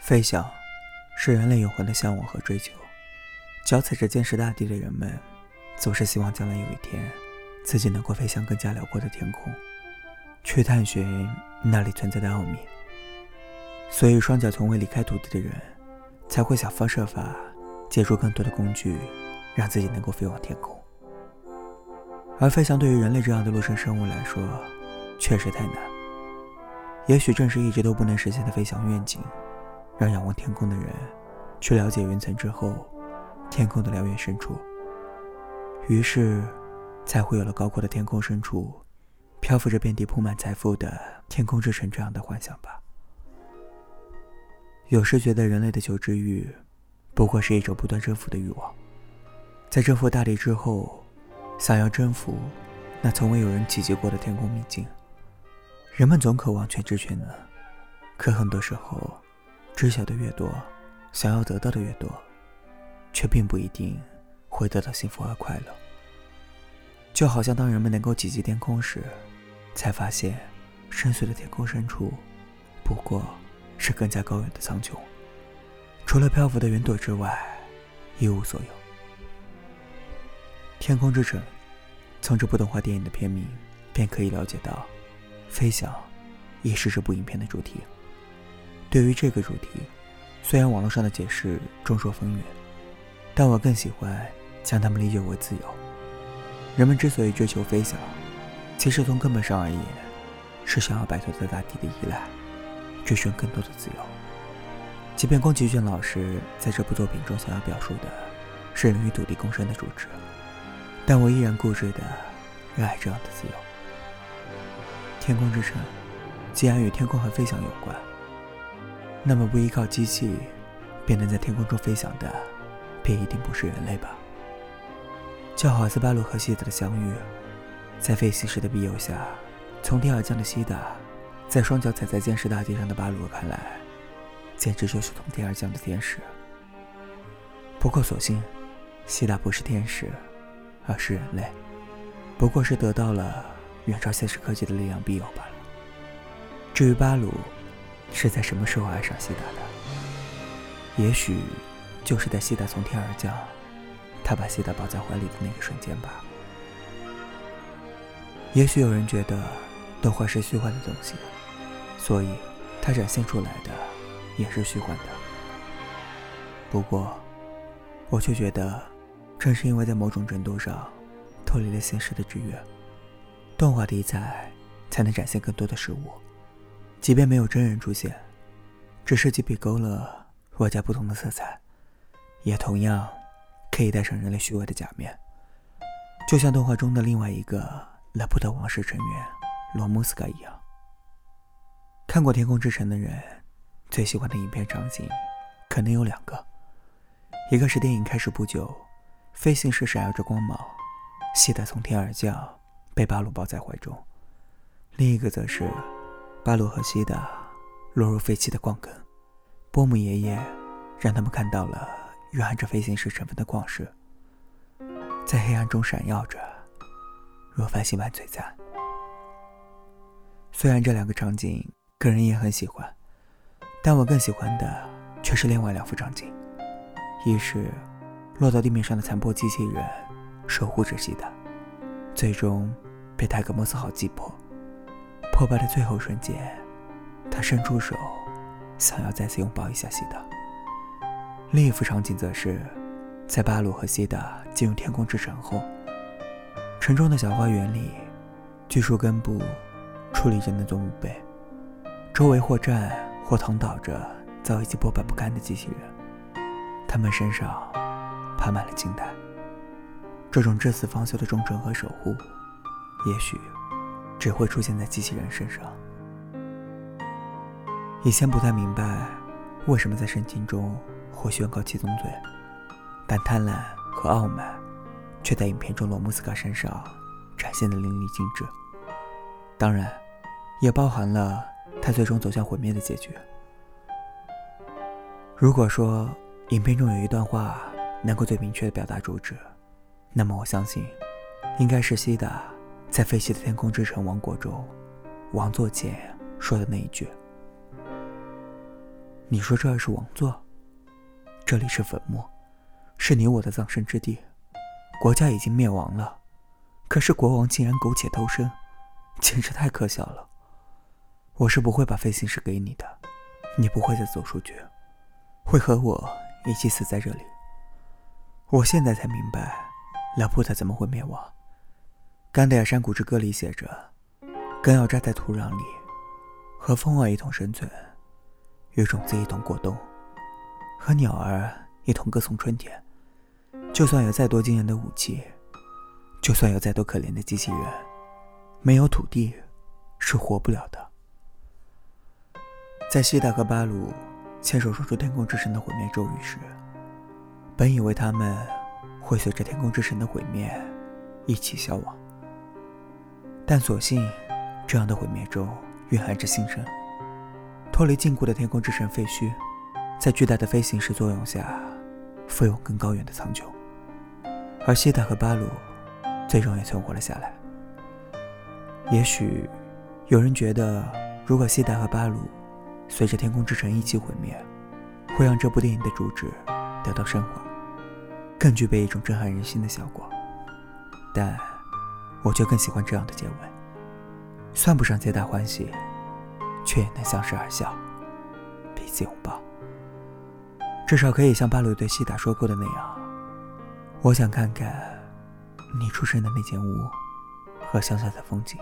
飞翔，是人类永恒的向往和追求。脚踩着坚实大地的人们，总是希望将来有一天，自己能够飞向更加辽阔的天空，去探寻那里存在的奥秘。所以，双脚从未离开土地的人，才会想方设法借助更多的工具，让自己能够飞往天空。而飞翔对于人类这样的陆生生物来说，确实太难。也许正是一直都不能实现的飞翔愿景。让仰望天空的人去了解云层之后天空的辽远深处，于是才会有了高阔的天空深处漂浮着遍地铺满财富的天空之城这样的幻想吧。有时觉得人类的求知欲不过是一种不断征服的欲望，在征服大地之后，想要征服那从未有人企及过的天空秘境。人们总渴望全知全能，可很多时候。知晓的越多，想要得到的越多，却并不一定会得到幸福和快乐。就好像当人们能够企及天空时，才发现深邃的天空深处，不过是更加高远的苍穹，除了漂浮的云朵之外，一无所有。天空之城，从这部动画电影的片名便可以了解到，飞翔，也是这部影片的主题。对于这个主题，虽然网络上的解释众说纷纭，但我更喜欢将它们理解为自由。人们之所以追求飞翔，其实从根本上而言，是想要摆脱对大地的依赖，追寻更多的自由。即便宫崎骏老师在这部作品中想要表述的是人与土地共生的主旨，但我依然固执的热爱这样的自由。天空之城，既然与天空和飞翔有关。那么，不依靠机器便能在天空中飞翔的，便一定不是人类吧？就好似巴鲁和西达的相遇，在飞行时的庇佑下，从天而降的西达，在双脚踩在坚实大地上的巴鲁看来，简直就是从天而降的天使。不过，所幸西达不是天使，而是人类，不过是得到了远超现实科技的力量庇佑罢了。至于巴鲁，是在什么时候爱上西达的？也许就是在西达从天而降，他把西达抱在怀里的那个瞬间吧。也许有人觉得动画是虚幻的东西，所以它展现出来的也是虚幻的。不过，我却觉得，正是因为在某种程度上脱离了现实的制约，动画题材才能展现更多的事物。即便没有真人出现，只是几笔勾勒，外加不同的色彩，也同样可以戴上人类虚伪的假面。就像动画中的另外一个莱布特王室成员罗姆斯卡一样。看过《天空之城》的人，最喜欢的影片场景可能有两个：一个是电影开始不久，飞行时闪耀着光芒，西达从天而降，被巴鲁抱在怀中；另一个则是。巴鲁和西达落入废弃的矿坑，波姆爷爷让他们看到了蕴含着飞行时成分的矿石，在黑暗中闪耀着，若繁星般璀璨。虽然这两个场景个人也很喜欢，但我更喜欢的却是另外两幅场景：一是落到地面上的残破机器人守护着西达，最终被泰格莫斯号击破。破败的最后瞬间，他伸出手，想要再次拥抱一下西达。另一幅场景则是，在巴鲁和西达进入天空之城后，城中的小花园里，巨树根部矗立着那座墓碑，周围或站或躺倒着早已经破败不堪的机器人，他们身上爬满了青苔。这种至死方休的忠诚和守护，也许。只会出现在机器人身上。以前不太明白，为什么在圣经中会宣告七宗罪，但贪婪和傲慢，却在影片中罗姆斯卡身上展现的淋漓尽致。当然，也包含了他最终走向毁灭的结局。如果说影片中有一段话能够最明确的表达主旨，那么我相信，应该是西达。在废弃的天空之城王国中，王座前说的那一句：“你说这儿是王座，这里是坟墓，是你我的葬身之地。国家已经灭亡了，可是国王竟然苟且偷生，简直太可笑了。我是不会把飞行石给你的，你不会再走出去，会和我一起死在这里。我现在才明白，老布特怎么会灭亡。甘德尔山谷之歌里写着：“根要扎在土壤里，和风儿一同生存，与种子一同过冬，和鸟儿一同歌颂春天。就算有再多惊人的武器，就算有再多可怜的机器人，没有土地是活不了的。”在西达和巴鲁牵手说出天空之神的毁灭咒语时，本以为他们会随着天空之神的毁灭一起消亡。但所幸，这样的毁灭中蕴含着新生。脱离禁锢的天空之神废墟，在巨大的飞行石作用下，飞往更高远的苍穹。而西达和巴鲁最终也存活了下来。也许，有人觉得，如果西达和巴鲁随着天空之神一起毁灭，会让这部电影的主旨得到升华，更具备一种震撼人心的效果。但。我却更喜欢这样的结尾，算不上皆大欢喜，却也能相视而笑，彼此拥抱。至少可以像巴鲁对西达说过的那样，我想看看你出生的那间屋和乡下的风景。